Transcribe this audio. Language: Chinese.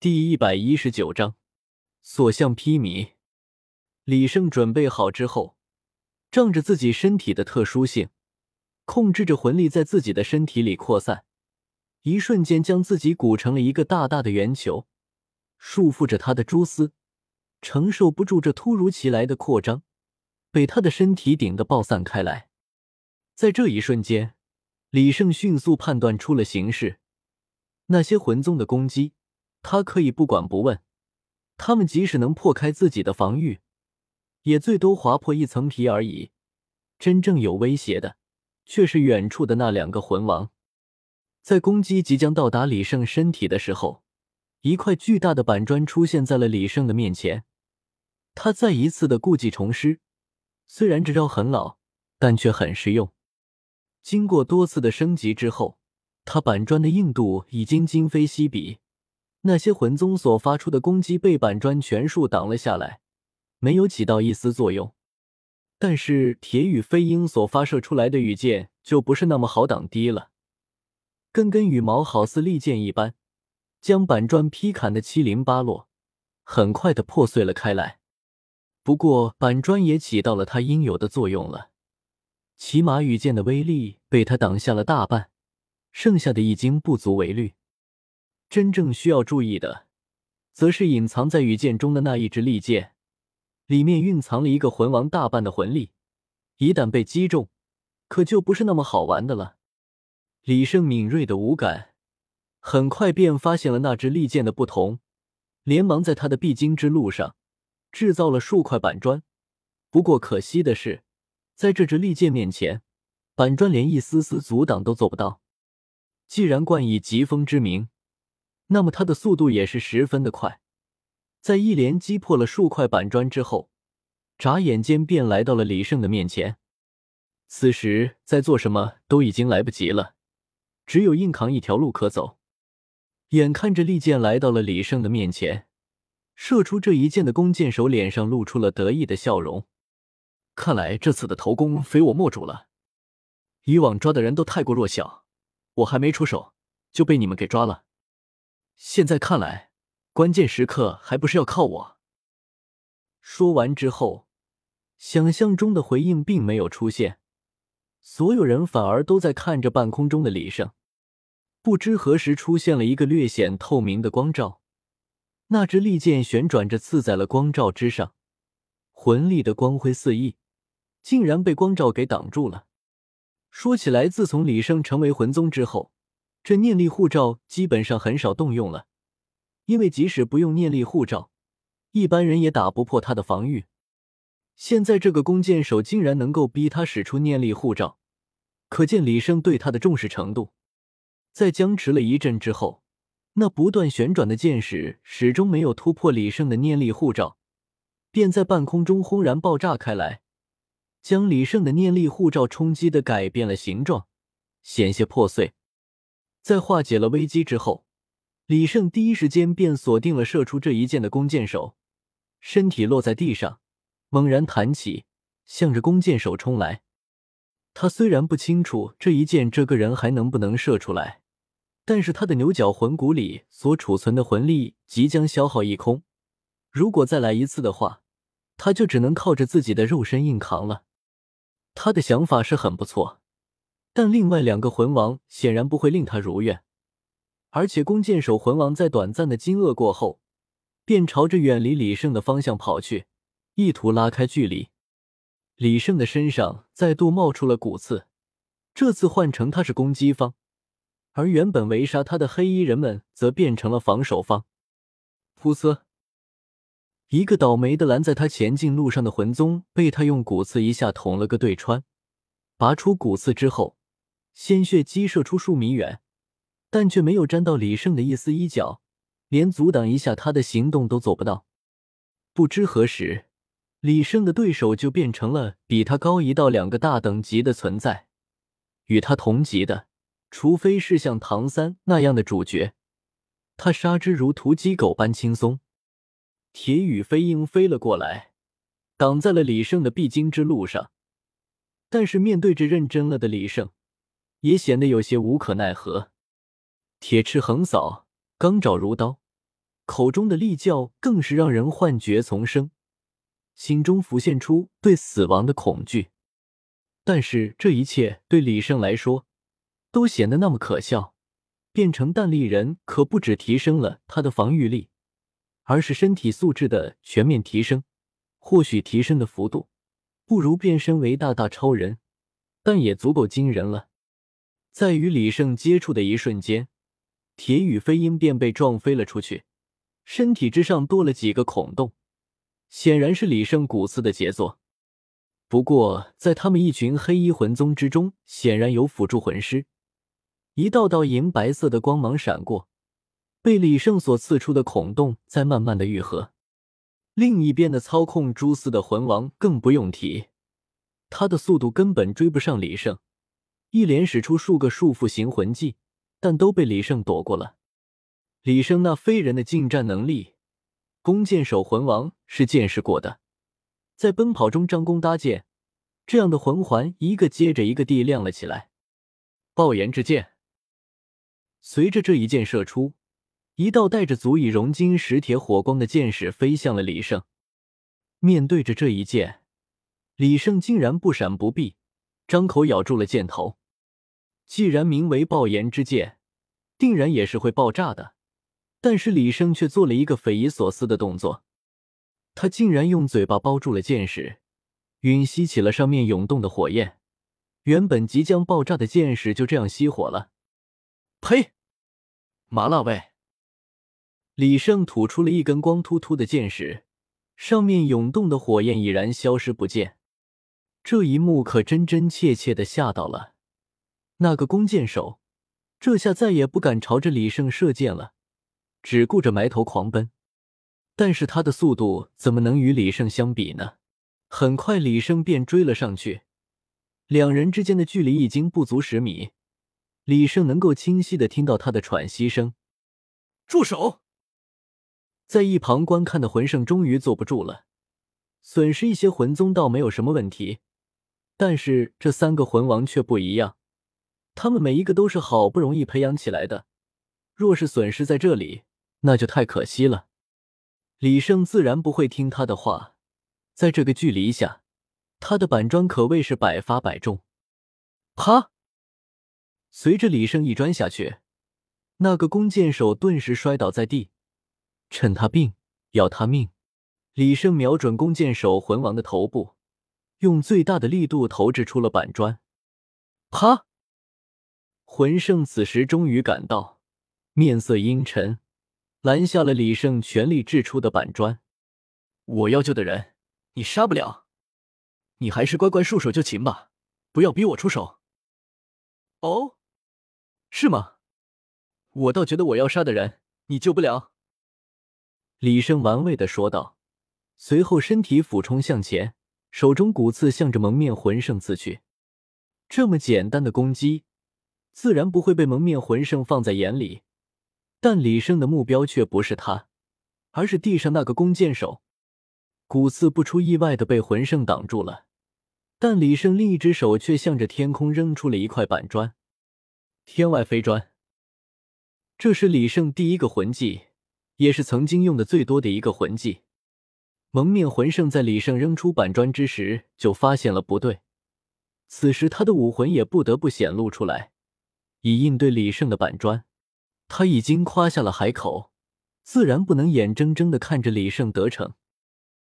第一百一十九章，所向披靡。李胜准备好之后，仗着自己身体的特殊性，控制着魂力在自己的身体里扩散，一瞬间将自己鼓成了一个大大的圆球，束缚着他的蛛丝承受不住这突如其来的扩张，被他的身体顶得爆散开来。在这一瞬间，李胜迅速判断出了形势，那些魂宗的攻击。他可以不管不问，他们即使能破开自己的防御，也最多划破一层皮而已。真正有威胁的，却是远处的那两个魂王。在攻击即将到达李胜身体的时候，一块巨大的板砖出现在了李胜的面前。他再一次的故技重施，虽然这招很老，但却很实用。经过多次的升级之后，他板砖的硬度已经今非昔比。那些魂宗所发出的攻击被板砖全数挡了下来，没有起到一丝作用。但是铁羽飞鹰所发射出来的羽箭就不是那么好挡低了，根根羽毛好似利剑一般，将板砖劈砍的七零八落，很快的破碎了开来。不过板砖也起到了它应有的作用了，起码羽箭的威力被它挡下了大半，剩下的已经不足为虑。真正需要注意的，则是隐藏在羽剑中的那一支利剑，里面蕴藏了一个魂王大半的魂力，一旦被击中，可就不是那么好玩的了。李胜敏锐的五感很快便发现了那支利剑的不同，连忙在他的必经之路上制造了数块板砖。不过可惜的是，在这支利剑面前，板砖连一丝丝阻挡都做不到。既然冠以疾风之名，那么他的速度也是十分的快，在一连击破了数块板砖之后，眨眼间便来到了李胜的面前。此时再做什么都已经来不及了，只有硬扛一条路可走。眼看着利剑来到了李胜的面前，射出这一剑的弓箭手脸上露出了得意的笑容。看来这次的头功非我莫属了。以往抓的人都太过弱小，我还没出手就被你们给抓了。现在看来，关键时刻还不是要靠我。说完之后，想象中的回应并没有出现，所有人反而都在看着半空中的李胜。不知何时出现了一个略显透明的光照，那支利剑旋转着刺在了光照之上，魂力的光辉四溢，竟然被光照给挡住了。说起来，自从李胜成为魂宗之后。这念力护罩基本上很少动用了，因为即使不用念力护罩，一般人也打不破他的防御。现在这个弓箭手竟然能够逼他使出念力护罩，可见李胜对他的重视程度。在僵持了一阵之后，那不断旋转的箭矢始终没有突破李胜的念力护罩，便在半空中轰然爆炸开来，将李胜的念力护罩冲击的改变了形状，险些破碎。在化解了危机之后，李胜第一时间便锁定了射出这一箭的弓箭手，身体落在地上，猛然弹起，向着弓箭手冲来。他虽然不清楚这一箭这个人还能不能射出来，但是他的牛角魂骨里所储存的魂力即将消耗一空，如果再来一次的话，他就只能靠着自己的肉身硬扛了。他的想法是很不错。但另外两个魂王显然不会令他如愿，而且弓箭手魂王在短暂的惊愕过后，便朝着远离李胜的方向跑去，意图拉开距离。李胜的身上再度冒出了骨刺，这次换成他是攻击方，而原本围杀他的黑衣人们则变成了防守方。噗呲，一个倒霉的拦在他前进路上的魂宗被他用骨刺一下捅了个对穿，拔出骨刺之后。鲜血激射出数米远，但却没有沾到李胜的一丝衣角，连阻挡一下他的行动都做不到。不知何时，李胜的对手就变成了比他高一到两个大等级的存在。与他同级的，除非是像唐三那样的主角，他杀之如屠鸡狗般轻松。铁羽飞鹰飞了过来，挡在了李胜的必经之路上。但是面对着认真了的李胜。也显得有些无可奈何。铁翅横扫，钢爪如刀，口中的厉叫更是让人幻觉丛生，心中浮现出对死亡的恐惧。但是这一切对李胜来说，都显得那么可笑。变成弹力人可不止提升了他的防御力，而是身体素质的全面提升。或许提升的幅度不如变身为大大超人，但也足够惊人了。在与李胜接触的一瞬间，铁羽飞鹰便被撞飞了出去，身体之上多了几个孔洞，显然是李胜骨刺的杰作。不过，在他们一群黑衣魂宗之中，显然有辅助魂师。一道道银白色的光芒闪过，被李胜所刺出的孔洞在慢慢的愈合。另一边的操控蛛丝的魂王更不用提，他的速度根本追不上李胜，一连使出数个束缚型魂技，但都被李胜躲过了。李胜那非人的近战能力，弓箭手魂王是见识过的，在奔跑中张弓搭箭，这样的魂环一个接着一个地亮了起来。爆炎之箭。随着这一箭射出，一道带着足以融金石铁火光的箭矢飞向了李胜。面对着这一箭，李胜竟然不闪不避，张口咬住了箭头。既然名为爆炎之剑，定然也是会爆炸的。但是李胜却做了一个匪夷所思的动作，他竟然用嘴巴包住了箭矢，吮吸起了上面涌动的火焰。原本即将爆炸的箭矢就这样熄火了。呸！麻辣味。李胜吐出了一根光秃秃的箭矢，上面涌动的火焰已然消失不见。这一幕可真真切切的吓到了那个弓箭手，这下再也不敢朝着李胜射箭了，只顾着埋头狂奔。但是他的速度怎么能与李胜相比呢？很快，李胜便追了上去，两人之间的距离已经不足十米。李胜能够清晰的听到他的喘息声。住手！在一旁观看的魂圣终于坐不住了。损失一些魂宗倒没有什么问题，但是这三个魂王却不一样，他们每一个都是好不容易培养起来的，若是损失在这里，那就太可惜了。李胜自然不会听他的话，在这个距离下，他的板砖可谓是百发百中。啪！随着李胜一砖下去，那个弓箭手顿时摔倒在地。趁他病，要他命！李胜瞄准弓箭手魂王的头部，用最大的力度投掷出了板砖。啪！魂圣此时终于赶到，面色阴沉，拦下了李胜全力掷出的板砖。我要救的人，你杀不了，你还是乖乖束手就擒吧，不要逼我出手。哦。是吗？我倒觉得我要杀的人，你救不了。”李胜玩味的说道，随后身体俯冲向前，手中骨刺向着蒙面魂圣刺去。这么简单的攻击，自然不会被蒙面魂圣放在眼里。但李胜的目标却不是他，而是地上那个弓箭手。骨刺不出意外的被魂圣挡住了，但李胜另一只手却向着天空扔出了一块板砖。天外飞砖，这是李胜第一个魂技，也是曾经用的最多的一个魂技。蒙面魂圣在李胜扔出板砖之时就发现了不对，此时他的武魂也不得不显露出来，以应对李胜的板砖。他已经夸下了海口，自然不能眼睁睁的看着李胜得逞。